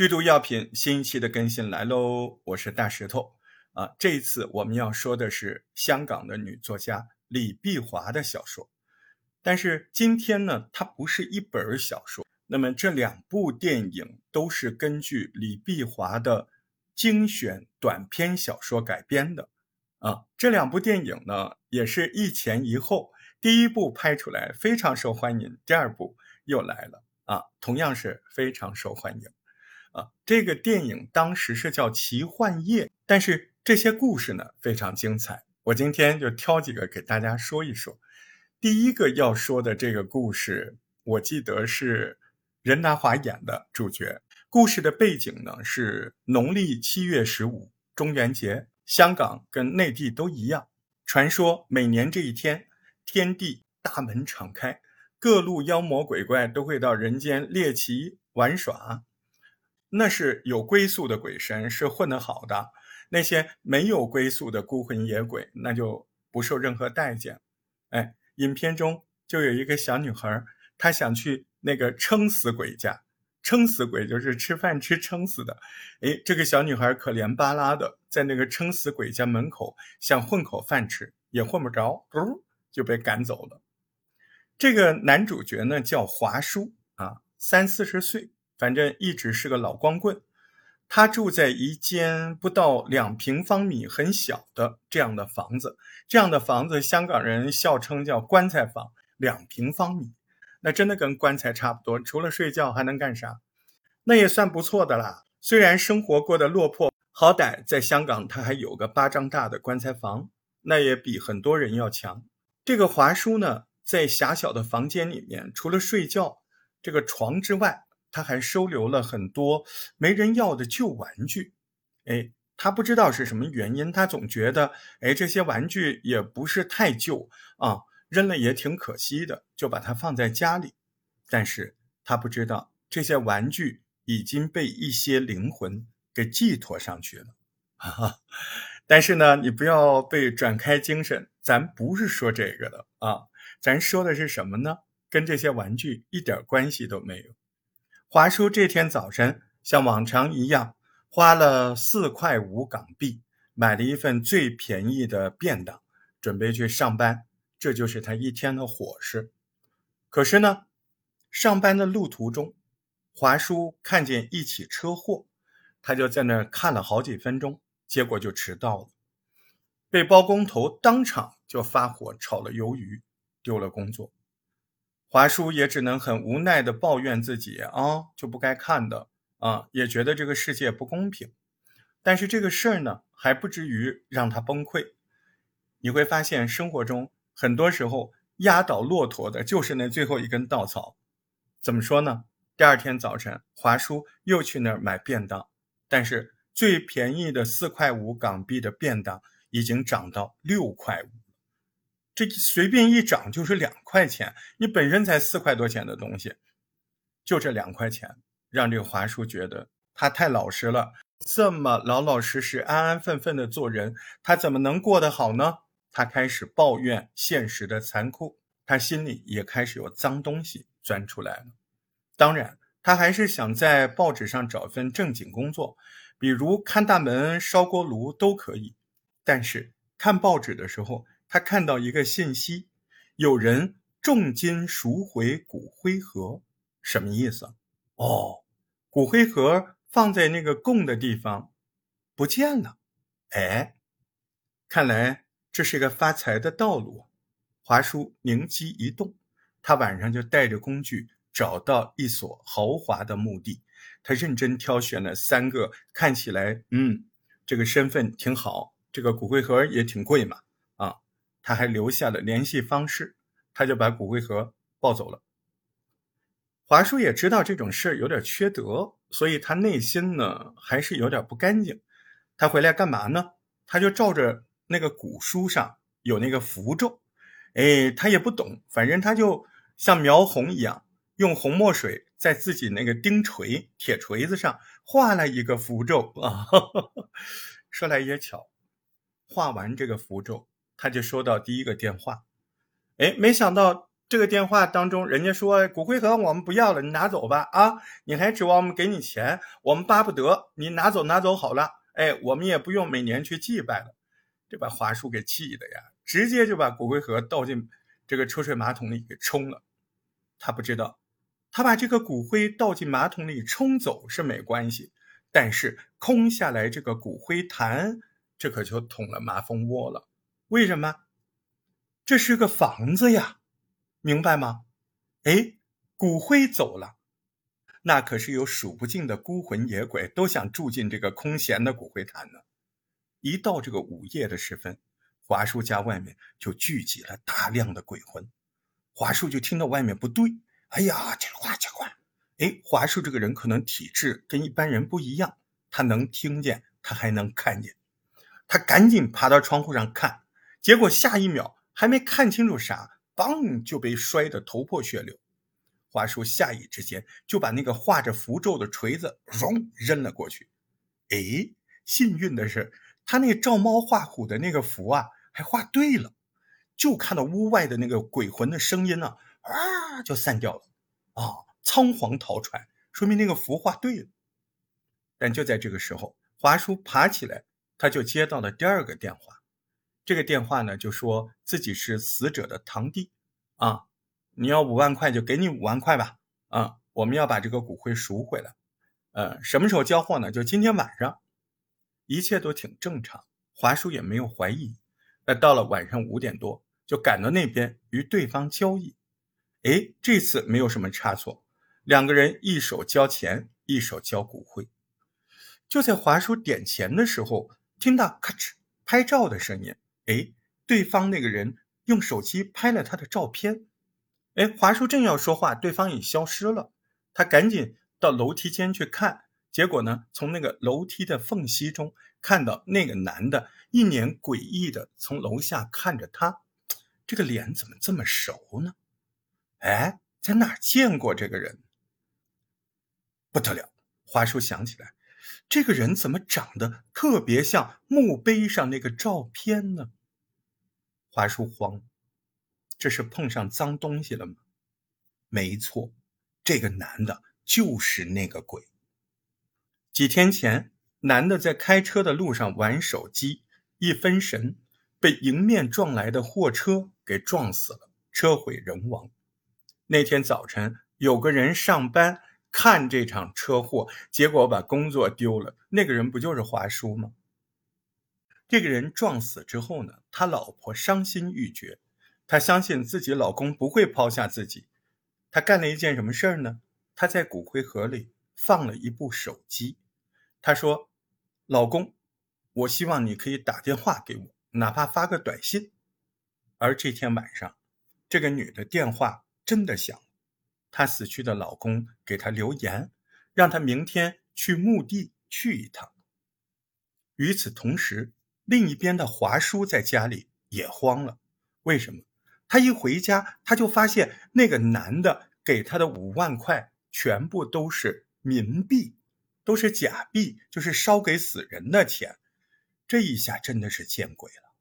剧毒药品新一期的更新来喽，我是大石头啊。这一次我们要说的是香港的女作家李碧华的小说，但是今天呢，它不是一本小说。那么这两部电影都是根据李碧华的精选短篇小说改编的啊。这两部电影呢，也是一前一后，第一部拍出来非常受欢迎，第二部又来了啊，同样是非常受欢迎。啊，这个电影当时是叫《奇幻夜》，但是这些故事呢非常精彩。我今天就挑几个给大家说一说。第一个要说的这个故事，我记得是任达华演的主角。故事的背景呢是农历七月十五，中元节，香港跟内地都一样。传说每年这一天，天地大门敞开，各路妖魔鬼怪都会到人间猎奇玩耍。那是有归宿的鬼神是混得好的，那些没有归宿的孤魂野鬼那就不受任何待见。哎，影片中就有一个小女孩，她想去那个撑死鬼家，撑死鬼就是吃饭吃撑死的。哎，这个小女孩可怜巴拉的在那个撑死鬼家门口想混口饭吃，也混不着，嘟就被赶走了。这个男主角呢叫华叔啊，三四十岁。反正一直是个老光棍，他住在一间不到两平方米、很小的这样的房子。这样的房子，香港人笑称叫“棺材房”。两平方米，那真的跟棺材差不多。除了睡觉还能干啥？那也算不错的啦。虽然生活过得落魄，好歹在香港他还有个巴掌大的棺材房，那也比很多人要强。这个华叔呢，在狭小的房间里面，除了睡觉这个床之外，他还收留了很多没人要的旧玩具，哎，他不知道是什么原因，他总觉得，哎，这些玩具也不是太旧啊，扔了也挺可惜的，就把它放在家里。但是他不知道，这些玩具已经被一些灵魂给寄托上去了。哈哈，但是呢，你不要被转开精神，咱不是说这个的啊，咱说的是什么呢？跟这些玩具一点关系都没有。华叔这天早晨像往常一样，花了四块五港币买了一份最便宜的便当，准备去上班。这就是他一天的伙食。可是呢，上班的路途中，华叔看见一起车祸，他就在那儿看了好几分钟，结果就迟到了，被包工头当场就发火炒了鱿鱼，丢了工作。华叔也只能很无奈的抱怨自己啊，就不该看的啊，也觉得这个世界不公平。但是这个事儿呢，还不至于让他崩溃。你会发现，生活中很多时候压倒骆驼的就是那最后一根稻草。怎么说呢？第二天早晨，华叔又去那儿买便当，但是最便宜的四块五港币的便当已经涨到六块五。这随便一涨就是两块钱，你本身才四块多钱的东西，就这两块钱，让这个华叔觉得他太老实了。这么老老实实、安安分分的做人，他怎么能过得好呢？他开始抱怨现实的残酷，他心里也开始有脏东西钻出来了。当然，他还是想在报纸上找份正经工作，比如看大门、烧锅炉都可以。但是看报纸的时候，他看到一个信息，有人重金赎回骨灰盒，什么意思？哦，骨灰盒放在那个供的地方不见了。哎，看来这是个发财的道路。华叔灵机一动，他晚上就带着工具找到一所豪华的墓地，他认真挑选了三个看起来，嗯，这个身份挺好，这个骨灰盒也挺贵嘛。他还留下了联系方式，他就把骨灰盒抱走了。华叔也知道这种事儿有点缺德，所以他内心呢还是有点不干净。他回来干嘛呢？他就照着那个古书上有那个符咒，哎，他也不懂，反正他就像描红一样，用红墨水在自己那个钉锤铁锤子上画了一个符咒啊。说来也巧，画完这个符咒。他就收到第一个电话，哎，没想到这个电话当中，人家说骨灰盒我们不要了，你拿走吧啊！你还指望我们给你钱？我们巴不得你拿走拿走好了，哎，我们也不用每年去祭拜了。这把华叔给气的呀，直接就把骨灰盒倒进这个抽水马桶里给冲了。他不知道，他把这个骨灰倒进马桶里冲走是没关系，但是空下来这个骨灰坛，这可就捅了马蜂窝了。为什么？这是个房子呀。明白吗？哎，骨灰走了，那可是有数不尽的孤魂野鬼都想住进这个空闲的骨灰坛呢。一到这个午夜的时分，华叔家外面就聚集了大量的鬼魂。华叔就听到外面不对，哎呀，这话这话，哎，华叔这个人可能体质跟一般人不一样，他能听见，他还能看见。他赶紧爬到窗户上看，结果下一秒还没看清楚啥。嘣！就被摔得头破血流。华叔下意之间就把那个画着符咒的锤子扔扔了过去。哎，幸运的是，他那照猫画虎的那个符啊，还画对了。就看到屋外的那个鬼魂的声音呢，啊，就散掉了。啊，仓皇逃窜，说明那个符画对了。但就在这个时候，华叔爬起来，他就接到了第二个电话。这个电话呢，就说自己是死者的堂弟，啊，你要五万块就给你五万块吧，啊，我们要把这个骨灰赎回来，呃，什么时候交货呢？就今天晚上，一切都挺正常，华叔也没有怀疑。那到了晚上五点多，就赶到那边与对方交易，哎，这次没有什么差错，两个人一手交钱，一手交骨灰。就在华叔点钱的时候，听到咔哧拍照的声音。哎，对方那个人用手机拍了他的照片。哎，华叔正要说话，对方已消失了。他赶紧到楼梯间去看，结果呢，从那个楼梯的缝隙中看到那个男的一脸诡异的从楼下看着他。这个脸怎么这么熟呢？哎，在哪见过这个人？不得了！华叔想起来，这个人怎么长得特别像墓碑上那个照片呢？华叔慌，这是碰上脏东西了吗？没错，这个男的就是那个鬼。几天前，男的在开车的路上玩手机，一分神，被迎面撞来的货车给撞死了，车毁人亡。那天早晨，有个人上班看这场车祸，结果把工作丢了。那个人不就是华叔吗？这个人撞死之后呢，他老婆伤心欲绝，她相信自己老公不会抛下自己。她干了一件什么事儿呢？她在骨灰盒里放了一部手机。她说：“老公，我希望你可以打电话给我，哪怕发个短信。”而这天晚上，这个女的电话真的响，她死去的老公给她留言，让她明天去墓地去一趟。与此同时，另一边的华叔在家里也慌了，为什么？他一回家，他就发现那个男的给他的五万块全部都是冥币，都是假币，就是烧给死人的钱。这一下真的是见鬼了！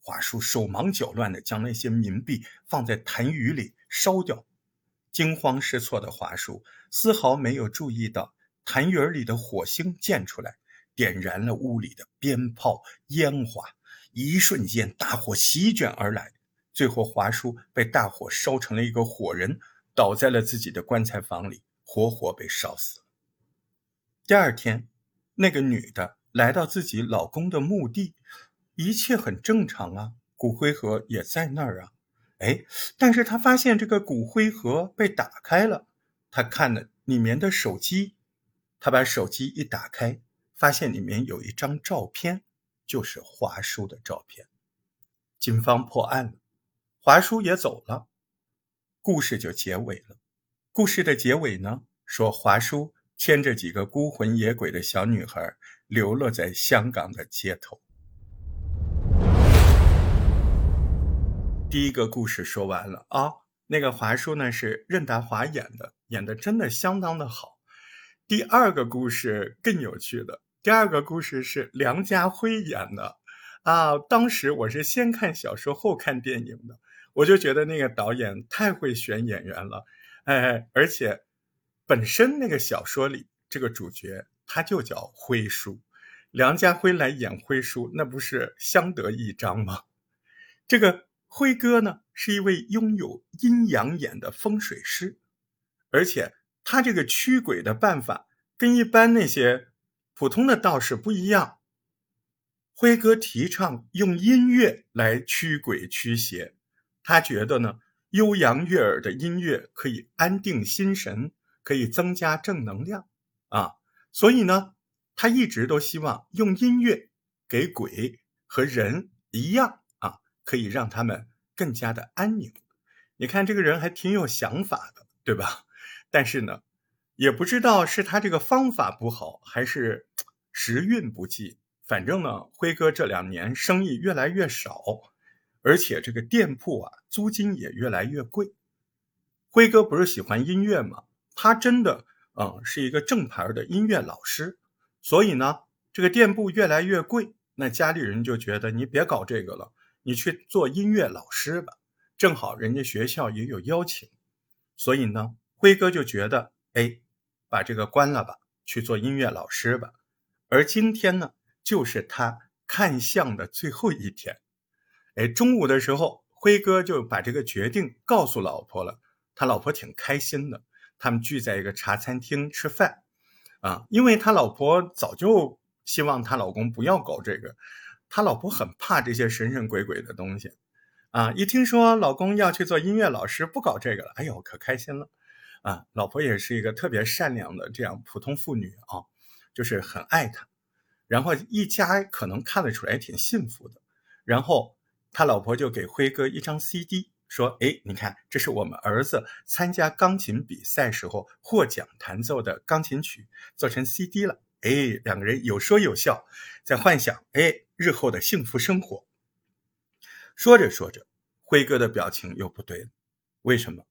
华叔手忙脚乱地将那些冥币放在痰盂里烧掉。惊慌失措的华叔丝毫没有注意到痰盂里的火星溅出来。点燃了屋里的鞭炮烟花，一瞬间大火席卷而来，最后华叔被大火烧成了一个火人，倒在了自己的棺材房里，活活被烧死。第二天，那个女的来到自己老公的墓地，一切很正常啊，骨灰盒也在那儿啊，哎，但是她发现这个骨灰盒被打开了，她看了里面的手机，她把手机一打开。发现里面有一张照片，就是华叔的照片。警方破案了，华叔也走了，故事就结尾了。故事的结尾呢，说华叔牵着几个孤魂野鬼的小女孩，流落在香港的街头。第一个故事说完了啊，那个华叔呢是任达华演的，演的真的相当的好。第二个故事更有趣的。第二个故事是梁家辉演的，啊，当时我是先看小说后看电影的，我就觉得那个导演太会选演员了，哎，而且本身那个小说里这个主角他就叫辉叔，梁家辉来演辉叔，那不是相得益彰吗？这个辉哥呢，是一位拥有阴阳眼的风水师，而且他这个驱鬼的办法跟一般那些普通的道士不一样。辉哥提倡用音乐来驱鬼驱邪，他觉得呢，悠扬悦耳的音乐可以安定心神，可以增加正能量啊，所以呢，他一直都希望用音乐给鬼和人一样啊，可以让他们更加的安宁。你看这个人还挺有想法的，对吧？但是呢，也不知道是他这个方法不好，还是时运不济。反正呢，辉哥这两年生意越来越少，而且这个店铺啊，租金也越来越贵。辉哥不是喜欢音乐吗？他真的，嗯，是一个正牌的音乐老师。所以呢，这个店铺越来越贵，那家里人就觉得你别搞这个了，你去做音乐老师吧。正好人家学校也有邀请，所以呢，辉哥就觉得，哎，把这个关了吧，去做音乐老师吧。而今天呢？就是他看相的最后一天，哎，中午的时候，辉哥就把这个决定告诉老婆了。他老婆挺开心的，他们聚在一个茶餐厅吃饭，啊，因为他老婆早就希望他老公不要搞这个，他老婆很怕这些神神鬼鬼的东西，啊，一听说老公要去做音乐老师，不搞这个了，哎呦，可开心了，啊，老婆也是一个特别善良的这样普通妇女啊，就是很爱他。然后一家可能看得出来挺幸福的，然后他老婆就给辉哥一张 CD，说：“哎，你看，这是我们儿子参加钢琴比赛时候获奖弹奏的钢琴曲，做成 CD 了。”哎，两个人有说有笑，在幻想哎日后的幸福生活。说着说着，辉哥的表情又不对了，为什么？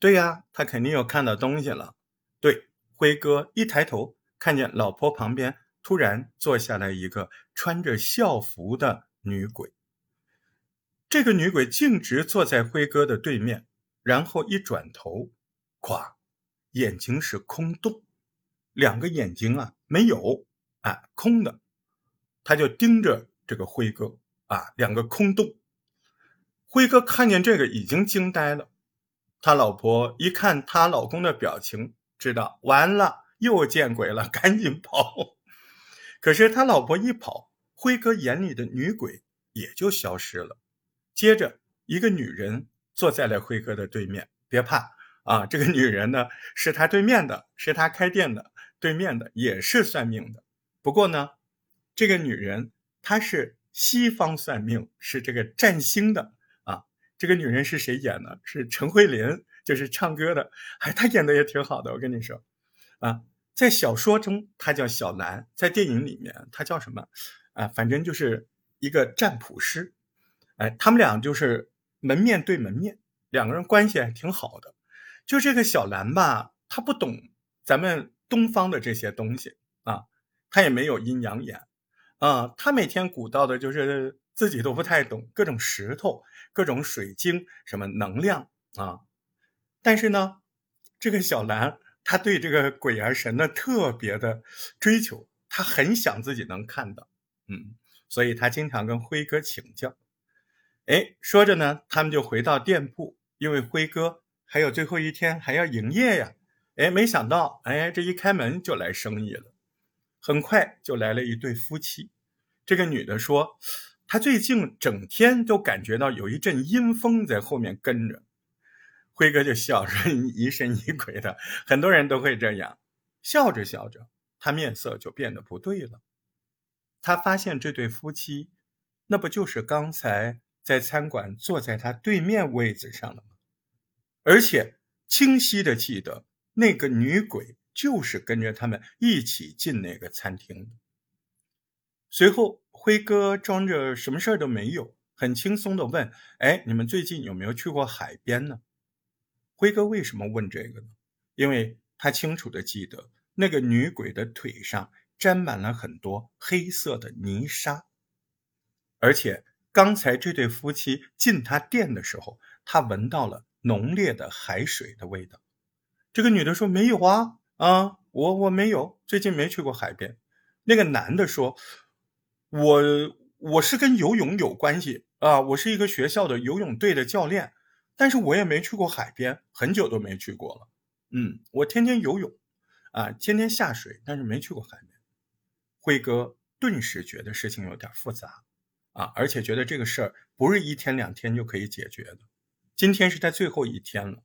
对呀，他肯定又看到东西了。对，辉哥一抬头看见老婆旁边。突然坐下来一个穿着校服的女鬼，这个女鬼径直坐在辉哥的对面，然后一转头，咵，眼睛是空洞，两个眼睛啊没有，啊空的，他就盯着这个辉哥啊，两个空洞。辉哥看见这个已经惊呆了，他老婆一看他老公的表情，知道完了，又见鬼了，赶紧跑。可是他老婆一跑，辉哥眼里的女鬼也就消失了。接着，一个女人坐在了辉哥的对面。别怕啊，这个女人呢是他对面的，是他开店的对面的，也是算命的。不过呢，这个女人她是西方算命，是这个占星的。这个女人是谁演的？是陈慧琳，就是唱歌的。哎，她演的也挺好的，我跟你说啊。在小说中，她叫小兰；在电影里面，她叫什么？啊，反正就是一个占卜师。哎，他们俩就是门面对门面，两个人关系还挺好的。就这个小兰吧，她不懂咱们东方的这些东西啊，她也没有阴阳眼啊，她每天鼓捣的就是自己都不太懂各种石头、各种水晶什么能量啊。但是呢，这个小兰。她对这个鬼啊神呢特别的追求，她很想自己能看到，嗯，所以她经常跟辉哥请教。哎，说着呢，他们就回到店铺，因为辉哥还有最后一天还要营业呀。哎，没想到，哎，这一开门就来生意了，很快就来了一对夫妻。这个女的说，他最近整天都感觉到有一阵阴风在后面跟着。辉哥就笑说：“疑神疑鬼的，很多人都会这样。”笑着笑着，他面色就变得不对了。他发现这对夫妻，那不就是刚才在餐馆坐在他对面位子上的吗？而且清晰的记得，那个女鬼就是跟着他们一起进那个餐厅的。随后，辉哥装着什么事儿都没有，很轻松的问：“哎，你们最近有没有去过海边呢？”辉哥为什么问这个呢？因为他清楚的记得那个女鬼的腿上沾满了很多黑色的泥沙，而且刚才这对夫妻进他店的时候，他闻到了浓烈的海水的味道。这个女的说：“没有啊，啊，我我没有，最近没去过海边。”那个男的说：“我我是跟游泳有关系啊，我是一个学校的游泳队的教练，但是我也没去过海边，很久都没去过了。嗯，我天天游泳，啊，天天下水，但是没去过海边。”辉哥顿时觉得事情有点复杂，啊，而且觉得这个事儿不是一天两天就可以解决的。今天是他最后一天了，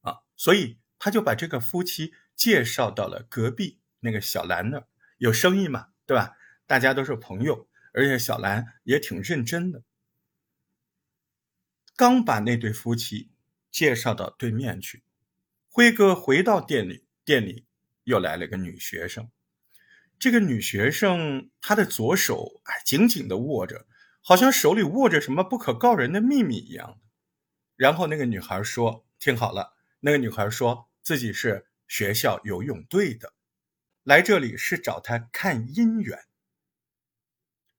啊，所以他就把这个夫妻介绍到了隔壁那个小兰那儿。有生意嘛，对吧？大家都是朋友，而且小兰也挺认真的。刚把那对夫妻介绍到对面去，辉哥回到店里，店里又来了个女学生。这个女学生她的左手哎紧紧的握着，好像手里握着什么不可告人的秘密一样。然后那个女孩说：“听好了。”那个女孩说自己是学校游泳队的。来这里是找他看姻缘。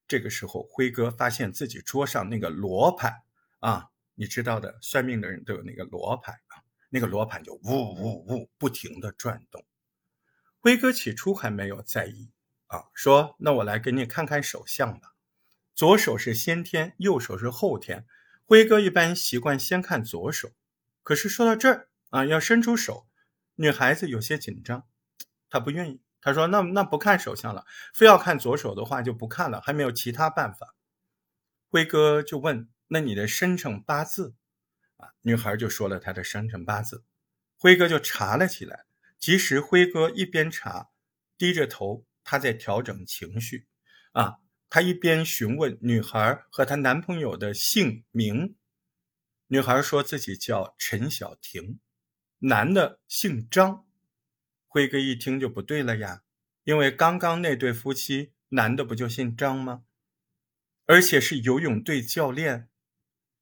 这个时候，辉哥发现自己桌上那个罗盘啊，你知道的，算命的人都有那个罗盘啊，那个罗盘就呜呜呜不停的转动。辉哥起初还没有在意啊，说：“那我来给你看看手相吧。左手是先天，右手是后天。辉哥一般习惯先看左手，可是说到这儿啊，要伸出手，女孩子有些紧张，她不愿意。”他说：“那那不看手相了，非要看左手的话就不看了，还没有其他办法。”辉哥就问：“那你的生辰八字？”啊，女孩就说了她的生辰八字，辉哥就查了起来。其实辉哥一边查，低着头，他在调整情绪。啊，他一边询问女孩和她男朋友的姓名。女孩说自己叫陈小婷，男的姓张。辉哥一听就不对了呀，因为刚刚那对夫妻男的不就姓张吗？而且是游泳队教练，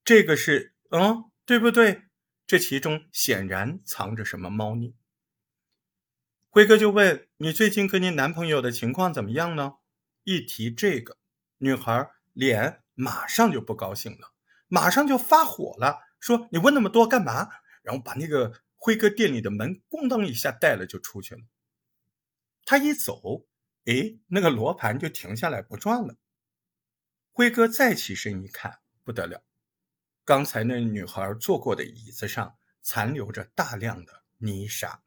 这个是嗯，对不对？这其中显然藏着什么猫腻。辉哥就问你最近跟你男朋友的情况怎么样呢？一提这个，女孩脸马上就不高兴了，马上就发火了，说你问那么多干嘛？然后把那个。辉哥店里的门咣当一下带了就出去了。他一走，哎，那个罗盘就停下来不转了。辉哥再起身一看，不得了，刚才那女孩坐过的椅子上残留着大量的泥沙。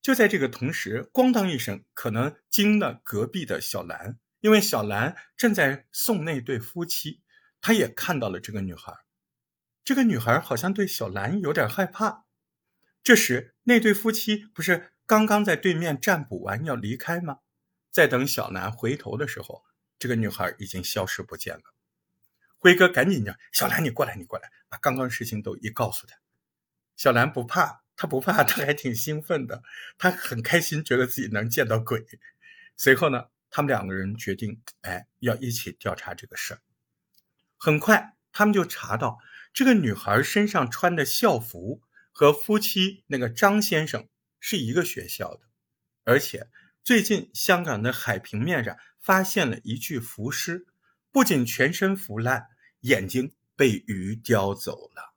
就在这个同时，咣当一声，可能惊了隔壁的小兰，因为小兰正在送那对夫妻，她也看到了这个女孩。这个女孩好像对小兰有点害怕。这时，那对夫妻不是刚刚在对面占卜完要离开吗？在等小兰回头的时候，这个女孩已经消失不见了。辉哥赶紧叫：“小兰，你过来，你过来，把刚刚事情都一告诉他。”小兰不怕，她不怕，她还挺兴奋的，她很开心，觉得自己能见到鬼。随后呢，他们两个人决定，哎，要一起调查这个事儿。很快，他们就查到。这个女孩身上穿的校服和夫妻那个张先生是一个学校的，而且最近香港的海平面上发现了一具浮尸，不仅全身腐烂，眼睛被鱼叼走了。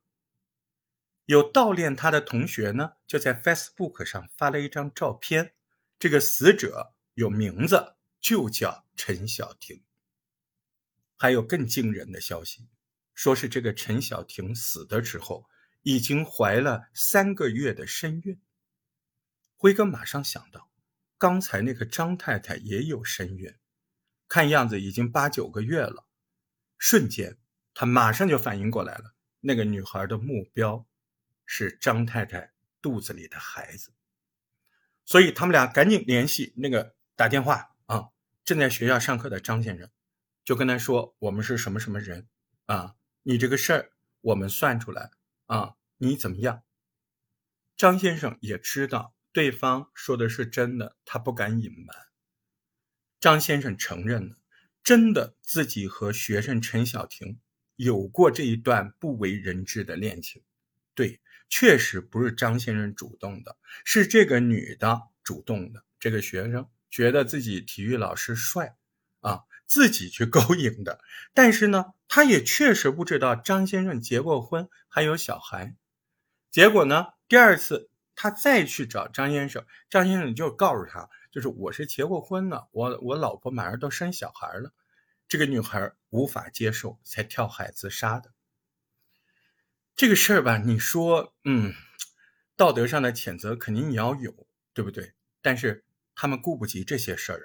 有悼念他的同学呢，就在 Facebook 上发了一张照片，这个死者有名字，就叫陈小婷。还有更惊人的消息。说是这个陈小婷死的时候已经怀了三个月的身孕。辉哥马上想到，刚才那个张太太也有身孕，看样子已经八九个月了。瞬间，他马上就反应过来了，那个女孩的目标是张太太肚子里的孩子。所以他们俩赶紧联系那个打电话啊，正在学校上课的张先生，就跟他说：“我们是什么什么人啊？”你这个事儿我们算出来啊，你怎么样？张先生也知道对方说的是真的，他不敢隐瞒。张先生承认了，真的自己和学生陈小婷有过这一段不为人知的恋情。对，确实不是张先生主动的，是这个女的主动的。这个学生觉得自己体育老师帅，自己去勾引的。但是呢，他也确实不知道张先生结过婚，还有小孩。结果呢，第二次他再去找张先生，张先生就告诉他，就是我是结过婚的，我我老婆马上都生小孩了。这个女孩无法接受，才跳海自杀的。这个事儿吧，你说，嗯，道德上的谴责肯定你要有，对不对？但是他们顾不及这些事儿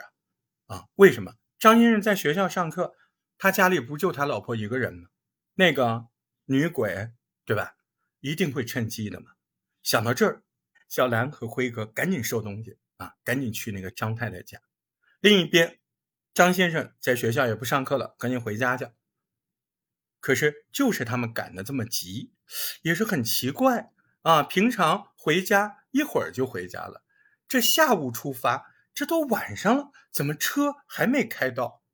啊，啊，为什么？张先生在学校上课，他家里不就他老婆一个人吗？那个女鬼，对吧？一定会趁机的嘛。想到这儿，小兰和辉哥赶紧收东西啊，赶紧去那个张太太家。另一边。张先生在学校也不上课了，赶紧回家去。可是就是他们赶得这么急，也是很奇怪啊。平常回家一会儿就回家了，这下午出发，这都晚上了，怎么车还没开到？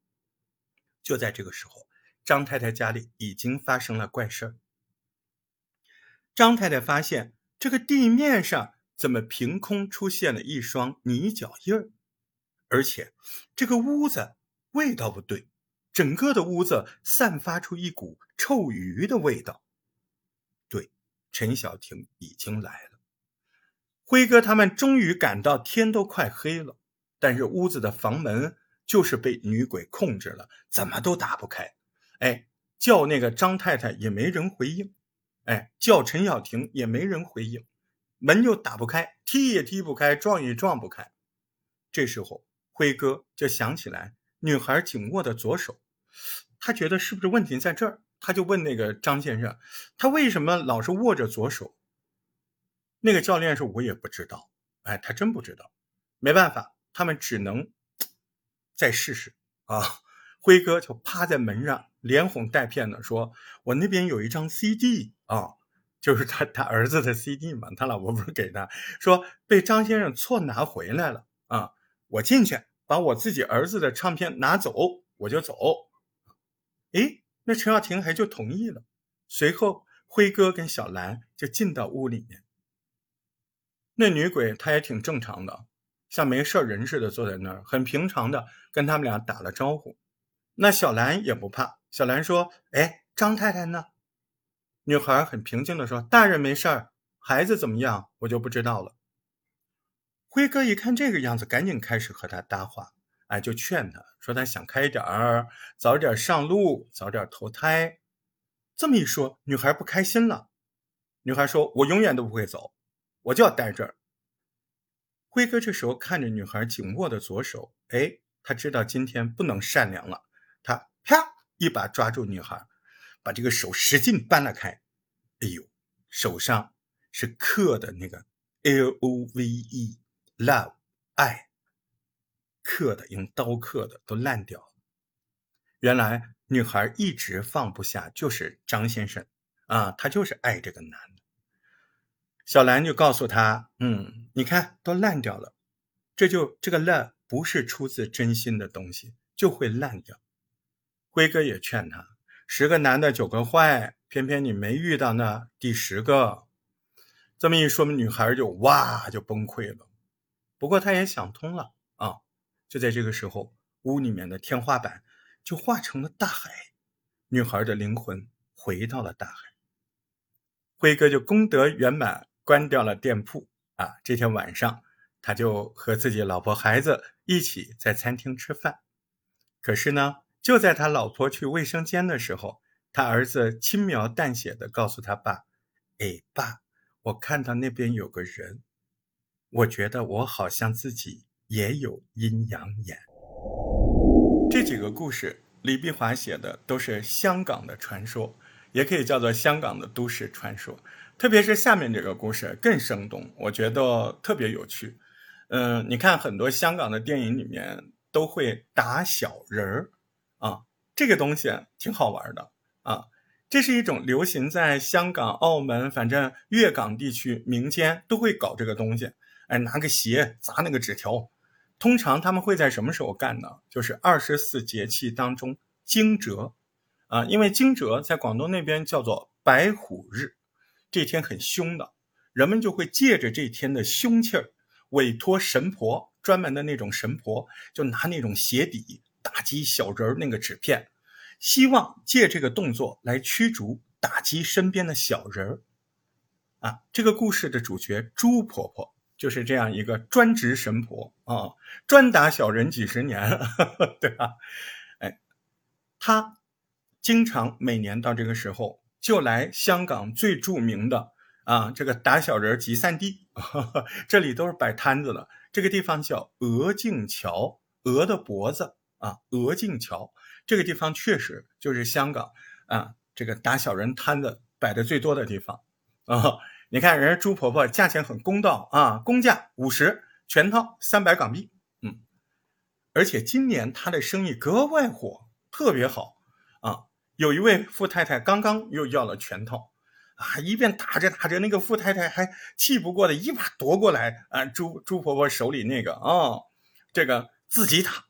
就在这个时候，张太太家里已经发生了怪事儿。张太太发现这个地面上怎么凭空出现了一双泥脚印儿？而且，这个屋子味道不对，整个的屋子散发出一股臭鱼的味道。对，陈小婷已经来了。辉哥他们终于赶到，天都快黑了，但是屋子的房门就是被女鬼控制了，怎么都打不开。哎，叫那个张太太也没人回应，哎，叫陈小婷也没人回应，门就打不开，踢也踢不开，撞也撞不开。这时候。辉哥就想起来女孩紧握的左手，他觉得是不是问题在这儿？他就问那个张先生，他为什么老是握着左手？那个教练说：“我也不知道。”哎，他真不知道。没办法，他们只能再试试啊。辉哥就趴在门上，连哄带骗的说：“我那边有一张 CD 啊，就是他他儿子的 CD 嘛，他老婆不是给他说被张先生错拿回来了啊。”我进去把我自己儿子的唱片拿走，我就走。哎，那陈小婷还就同意了。随后，辉哥跟小兰就进到屋里面。那女鬼她也挺正常的，像没事人似的坐在那儿，很平常的跟他们俩打了招呼。那小兰也不怕，小兰说：“哎，张太太呢？”女孩很平静的说：“大人没事儿，孩子怎么样，我就不知道了。”辉哥一看这个样子，赶紧开始和他搭话，哎，就劝他说他想开一点儿，早点上路，早点投胎。这么一说，女孩不开心了。女孩说：“我永远都不会走，我就要待这儿。”辉哥这时候看着女孩紧握的左手，哎，他知道今天不能善良了，他啪一把抓住女孩，把这个手使劲掰了开。哎呦，手上是刻的那个 L O V E。love 爱刻的用刀刻的都烂掉了。原来女孩一直放不下，就是张先生啊，她就是爱这个男的。小兰就告诉他：“嗯，你看都烂掉了，这就这个 love 不是出自真心的东西，就会烂掉。”辉哥也劝他：“十个男的九个坏，偏偏你没遇到那第十个。”这么一说，女孩就哇就崩溃了。不过他也想通了啊！就在这个时候，屋里面的天花板就化成了大海，女孩的灵魂回到了大海。辉哥就功德圆满，关掉了店铺啊！这天晚上，他就和自己老婆孩子一起在餐厅吃饭。可是呢，就在他老婆去卫生间的时候，他儿子轻描淡写的告诉他爸：“哎，爸，我看到那边有个人。”我觉得我好像自己也有阴阳眼。这几个故事，李碧华写的都是香港的传说，也可以叫做香港的都市传说。特别是下面这个故事更生动，我觉得特别有趣。嗯，你看很多香港的电影里面都会打小人儿啊，这个东西挺好玩的啊。这是一种流行在香港、澳门，反正粤港地区民间都会搞这个东西。哎，拿个鞋砸那个纸条，通常他们会在什么时候干呢？就是二十四节气当中惊蛰，啊，因为惊蛰在广东那边叫做白虎日，这天很凶的，人们就会借着这天的凶气儿，委托神婆专门的那种神婆，就拿那种鞋底打击小人儿那个纸片，希望借这个动作来驱逐、打击身边的小人儿。啊，这个故事的主角朱婆婆就是这样一个专职神婆啊，专打小人几十年，对吧？哎，她经常每年到这个时候就来香港最著名的啊这个打小人集散地，这里都是摆摊子的。这个地方叫鹅颈桥，鹅的脖子啊，鹅颈桥这个地方确实就是香港啊这个打小人摊子摆的最多的地方啊。你看，人家朱婆婆价钱很公道啊，公价五十，全套三百港币，嗯，而且今年她的生意格外火，特别好。有一位富太太刚刚又要了全套，啊，一边打着打着，那个富太太还气不过的，一把夺过来啊，朱朱婆婆手里那个啊，这个自己打，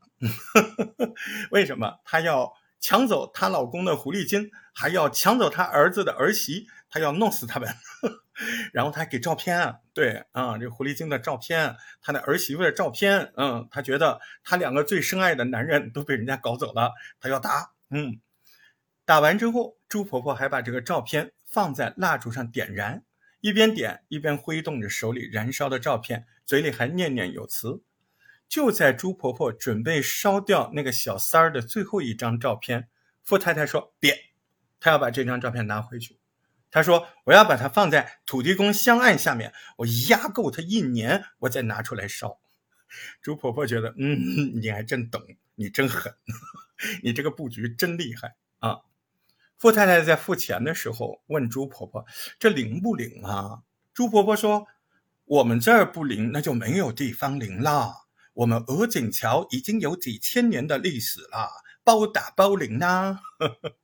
为什么？她要抢走她老公的狐狸精，还要抢走她儿子的儿媳，她要弄死他们。然后他给照片，对啊，这狐狸精的照片，他的儿媳妇的照片，嗯，他觉得他两个最深爱的男人都被人家搞走了，他要打，嗯，打完之后，朱婆婆还把这个照片放在蜡烛上点燃，一边点一边挥动着手里燃烧的照片，嘴里还念念有词。就在朱婆婆准备烧掉那个小三儿的最后一张照片，富太太说别，她要把这张照片拿回去。她说：“我要把它放在土地公香案下面，我压够它一年，我再拿出来烧。”朱婆婆觉得：“嗯，你还真懂，你真狠，你这个布局真厉害啊！”富太太在付钱的时候问朱婆婆：“这灵不灵啊？”朱婆婆说：“我们这儿不灵，那就没有地方灵了。我们鹅颈桥已经有几千年的历史了，包打包灵呐。”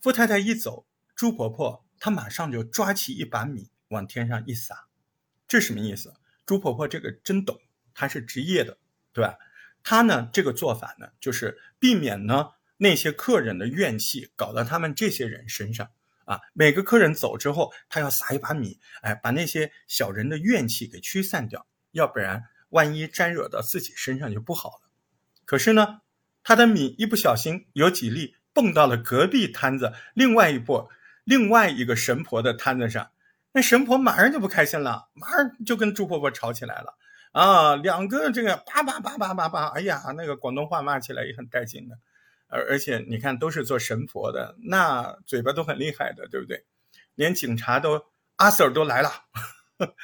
富太太一走，朱婆婆。她马上就抓起一把米往天上一撒，这什么意思？朱婆婆这个真懂，她是职业的，对吧？她呢这个做法呢，就是避免呢那些客人的怨气搞到他们这些人身上啊。每个客人走之后，他要撒一把米，哎，把那些小人的怨气给驱散掉，要不然万一沾惹到自己身上就不好了。可是呢，他的米一不小心有几粒蹦到了隔壁摊子另外一波。另外一个神婆的摊子上，那神婆马上就不开心了，马上就跟朱婆婆吵起来了啊！两个这个叭叭叭叭叭叭，哎呀，那个广东话骂起来也很带劲的，而而且你看都是做神婆的，那嘴巴都很厉害的，对不对？连警察都阿 Sir 都来了。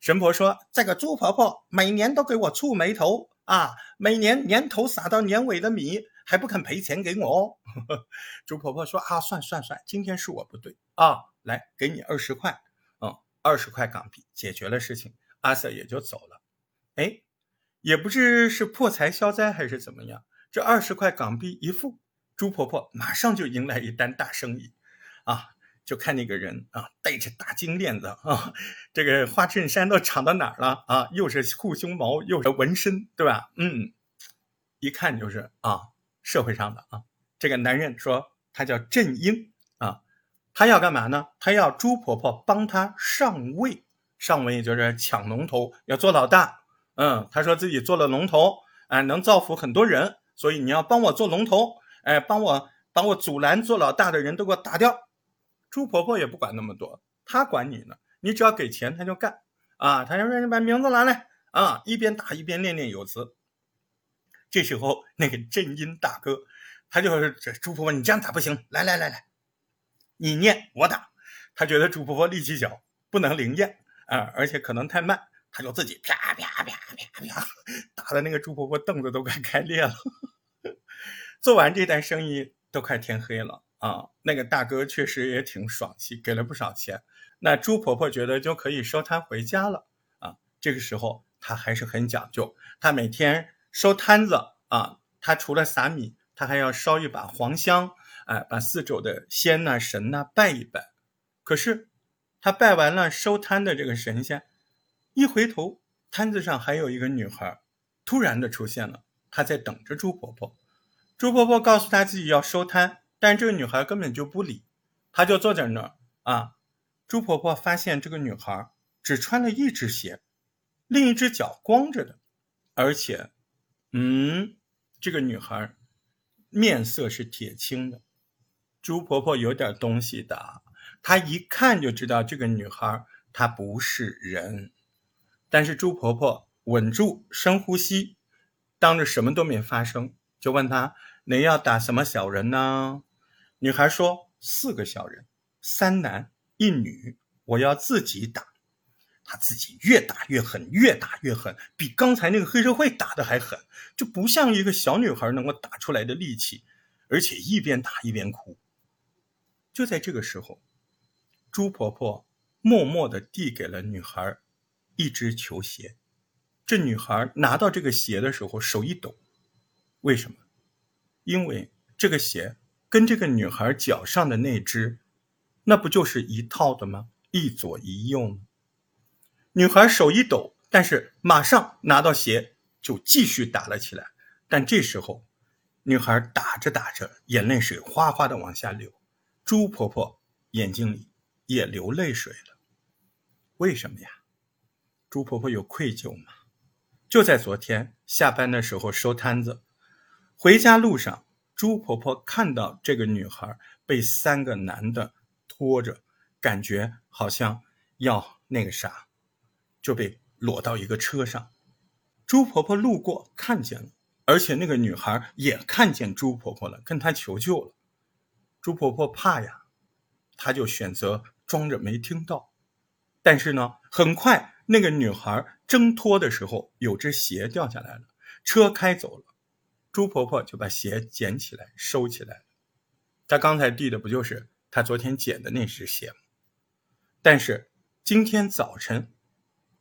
神婆说：“这个猪婆婆每年都给我触眉头啊，每年年头撒到年尾的米。”还不肯赔钱给我哦，朱婆婆说啊，算算算，今天是我不对啊，来给你二十块，嗯，二十块港币解决了事情，阿 Sir 也就走了。哎，也不知是破财消灾还是怎么样，这二十块港币一付，朱婆婆马上就迎来一单大生意，啊，就看那个人啊，戴着大金链子啊，这个花衬衫都长到哪儿了啊？又是护胸毛，又是纹身，对吧？嗯，一看就是啊。社会上的啊，这个男人说他叫郑英啊，他要干嘛呢？他要朱婆婆帮他上位，上位就是抢龙头，要做老大。嗯，他说自己做了龙头，啊，能造福很多人，所以你要帮我做龙头，哎，帮我帮我阻拦做老大的人都给我打掉。朱婆婆也不管那么多，她管你呢，你只要给钱，她就干啊。她就说你把名字拿来啊，一边打一边念念有词。这时候，那个正音大哥，他就是这朱婆婆，你这样打不行，来来来来，你念我打。他觉得朱婆婆力气小，不能灵验啊，而且可能太慢，他就自己啪啪啪啪啪，打的那个朱婆婆凳子都快开裂了。做完这单生意都快天黑了啊，那个大哥确实也挺爽气，给了不少钱。那朱婆婆觉得就可以收摊回家了啊。这个时候，她还是很讲究，她每天。收摊子啊，他除了撒米，他还要烧一把黄香，哎，把四周的仙呐、神呐拜一拜。可是他拜完了收摊的这个神仙，一回头，摊子上还有一个女孩，突然的出现了。她在等着朱婆婆。朱婆婆告诉她自己要收摊，但这个女孩根本就不理，她就坐在那儿啊。朱婆婆发现这个女孩只穿了一只鞋，另一只脚光着的，而且。嗯，这个女孩面色是铁青的。朱婆婆有点东西的，她一看就知道这个女孩她不是人。但是朱婆婆稳住，深呼吸，当着什么都没发生，就问她：“你要打什么小人呢？”女孩说：“四个小人，三男一女，我要自己打。”她自己越打越狠，越打越狠，比刚才那个黑社会打的还狠，就不像一个小女孩能够打出来的力气，而且一边打一边哭。就在这个时候，朱婆婆默默地递给了女孩一只球鞋。这女孩拿到这个鞋的时候，手一抖。为什么？因为这个鞋跟这个女孩脚上的那只，那不就是一套的吗？一左一右吗？女孩手一抖，但是马上拿到鞋就继续打了起来。但这时候，女孩打着打着，眼泪水哗哗的往下流，朱婆婆眼睛里也流泪水了。为什么呀？朱婆婆有愧疚吗？就在昨天下班的时候收摊子，回家路上，朱婆婆看到这个女孩被三个男的拖着，感觉好像要那个啥。就被裸到一个车上，朱婆婆路过看见了，而且那个女孩也看见朱婆婆了，跟她求救了。朱婆婆怕呀，她就选择装着没听到。但是呢，很快那个女孩挣脱的时候，有只鞋掉下来了，车开走了，朱婆婆就把鞋捡起来收起来了。她刚才递的不就是她昨天捡的那只鞋吗？但是今天早晨。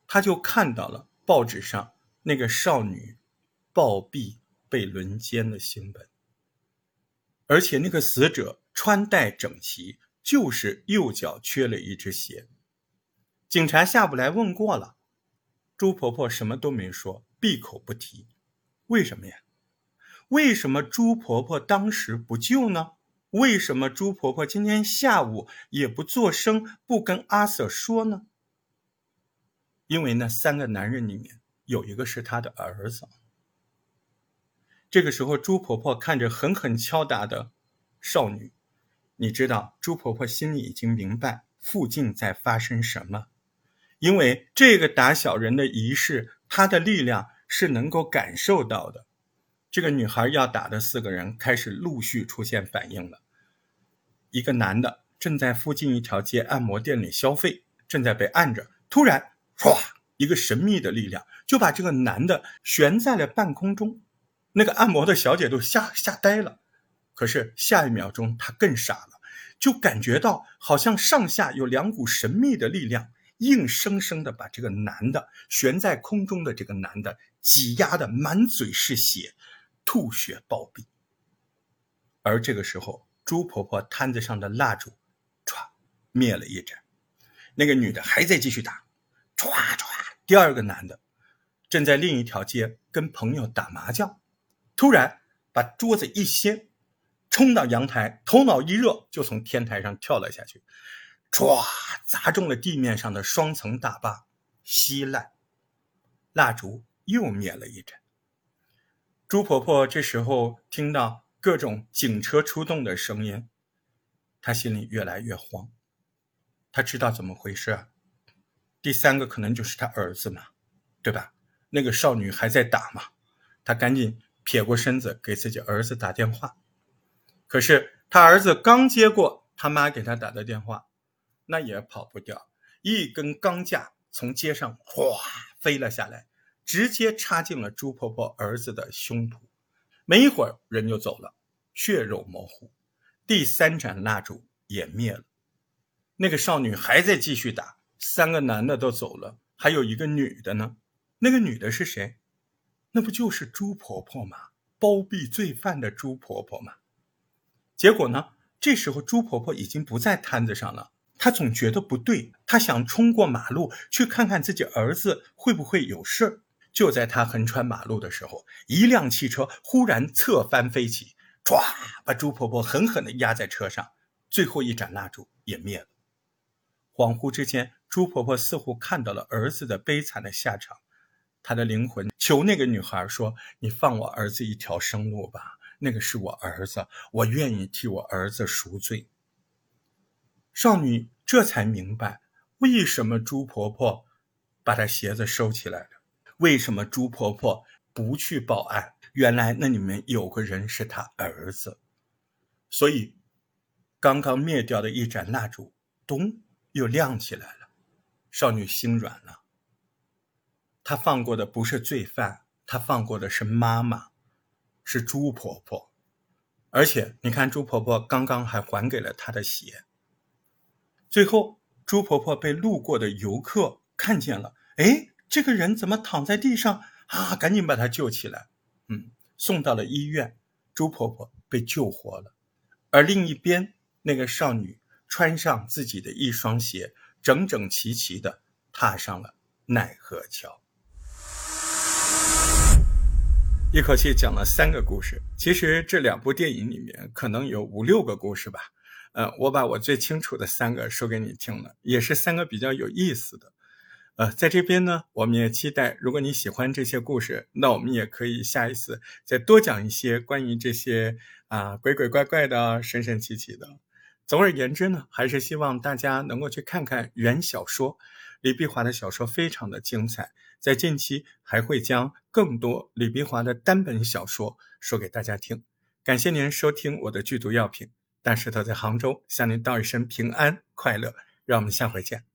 他就看到了报纸上那个少女暴毙被轮奸的新闻，而且那个死者穿戴整齐，就是右脚缺了一只鞋。警察下不来问过了，朱婆婆什么都没说，闭口不提。为什么呀？为什么朱婆婆当时不救呢？为什么朱婆婆今天下午也不作声，不跟阿 Sir 说呢？因为那三个男人里面有一个是他的儿子。这个时候，朱婆婆看着狠狠敲打的少女，你知道，朱婆婆心里已经明白附近在发生什么。因为这个打小人的仪式，他的力量是能够感受到的。这个女孩要打的四个人开始陆续出现反应了。一个男的正在附近一条街按摩店里消费，正在被按着，突然。唰！一个神秘的力量就把这个男的悬在了半空中，那个按摩的小姐都吓吓呆了。可是下一秒钟，她更傻了，就感觉到好像上下有两股神秘的力量，硬生生的把这个男的悬在空中的这个男的挤压的满嘴是血，吐血暴毙。而这个时候，朱婆婆摊子上的蜡烛唰灭了一盏，那个女的还在继续打。唰唰，第二个男的正在另一条街跟朋友打麻将，突然把桌子一掀，冲到阳台，头脑一热就从天台上跳了下去，唰砸中了地面上的双层大坝，稀烂。蜡烛又灭了一盏。朱婆婆这时候听到各种警车出动的声音，她心里越来越慌，她知道怎么回事。第三个可能就是他儿子嘛，对吧？那个少女还在打嘛，她赶紧撇过身子给自己儿子打电话。可是他儿子刚接过他妈给他打的电话，那也跑不掉，一根钢架从街上哗飞了下来，直接插进了朱婆婆儿子的胸脯。没一会儿人就走了，血肉模糊。第三盏蜡烛也灭了，那个少女还在继续打。三个男的都走了，还有一个女的呢。那个女的是谁？那不就是朱婆婆吗？包庇罪犯的朱婆婆吗？结果呢？这时候朱婆婆已经不在摊子上了。她总觉得不对，她想冲过马路去看看自己儿子会不会有事儿。就在她横穿马路的时候，一辆汽车忽然侧翻飞起，唰，把朱婆婆狠狠地压在车上。最后一盏蜡烛也灭了。恍惚之间。朱婆婆似乎看到了儿子的悲惨的下场，她的灵魂求那个女孩说：“你放我儿子一条生路吧，那个是我儿子，我愿意替我儿子赎罪。”少女这才明白，为什么朱婆婆把她鞋子收起来了，为什么朱婆婆不去报案。原来那里面有个人是她儿子，所以刚刚灭掉的一盏蜡烛，咚，又亮起来了。少女心软了，她放过的不是罪犯，她放过的是妈妈，是朱婆婆。而且你看，朱婆婆刚刚还还给了她的鞋。最后，朱婆婆被路过的游客看见了，哎，这个人怎么躺在地上啊？赶紧把他救起来，嗯，送到了医院。朱婆婆被救活了，而另一边那个少女穿上自己的一双鞋，整整齐齐的踏上了奈何桥。一口气讲了三个故事，其实这两部电影里面可能有五六个故事吧。呃，我把我最清楚的三个说给你听了，也是三个比较有意思的。呃，在这边呢，我们也期待，如果你喜欢这些故事，那我们也可以下一次再多讲一些关于这些啊鬼鬼怪怪的、神神奇奇的。总而言之呢，还是希望大家能够去看看原小说，李碧华的小说非常的精彩。在近期还会将更多李碧华的单本小说说给大家听。感谢您收听我的剧毒药品。但是他在杭州向您道一声平安快乐，让我们下回见。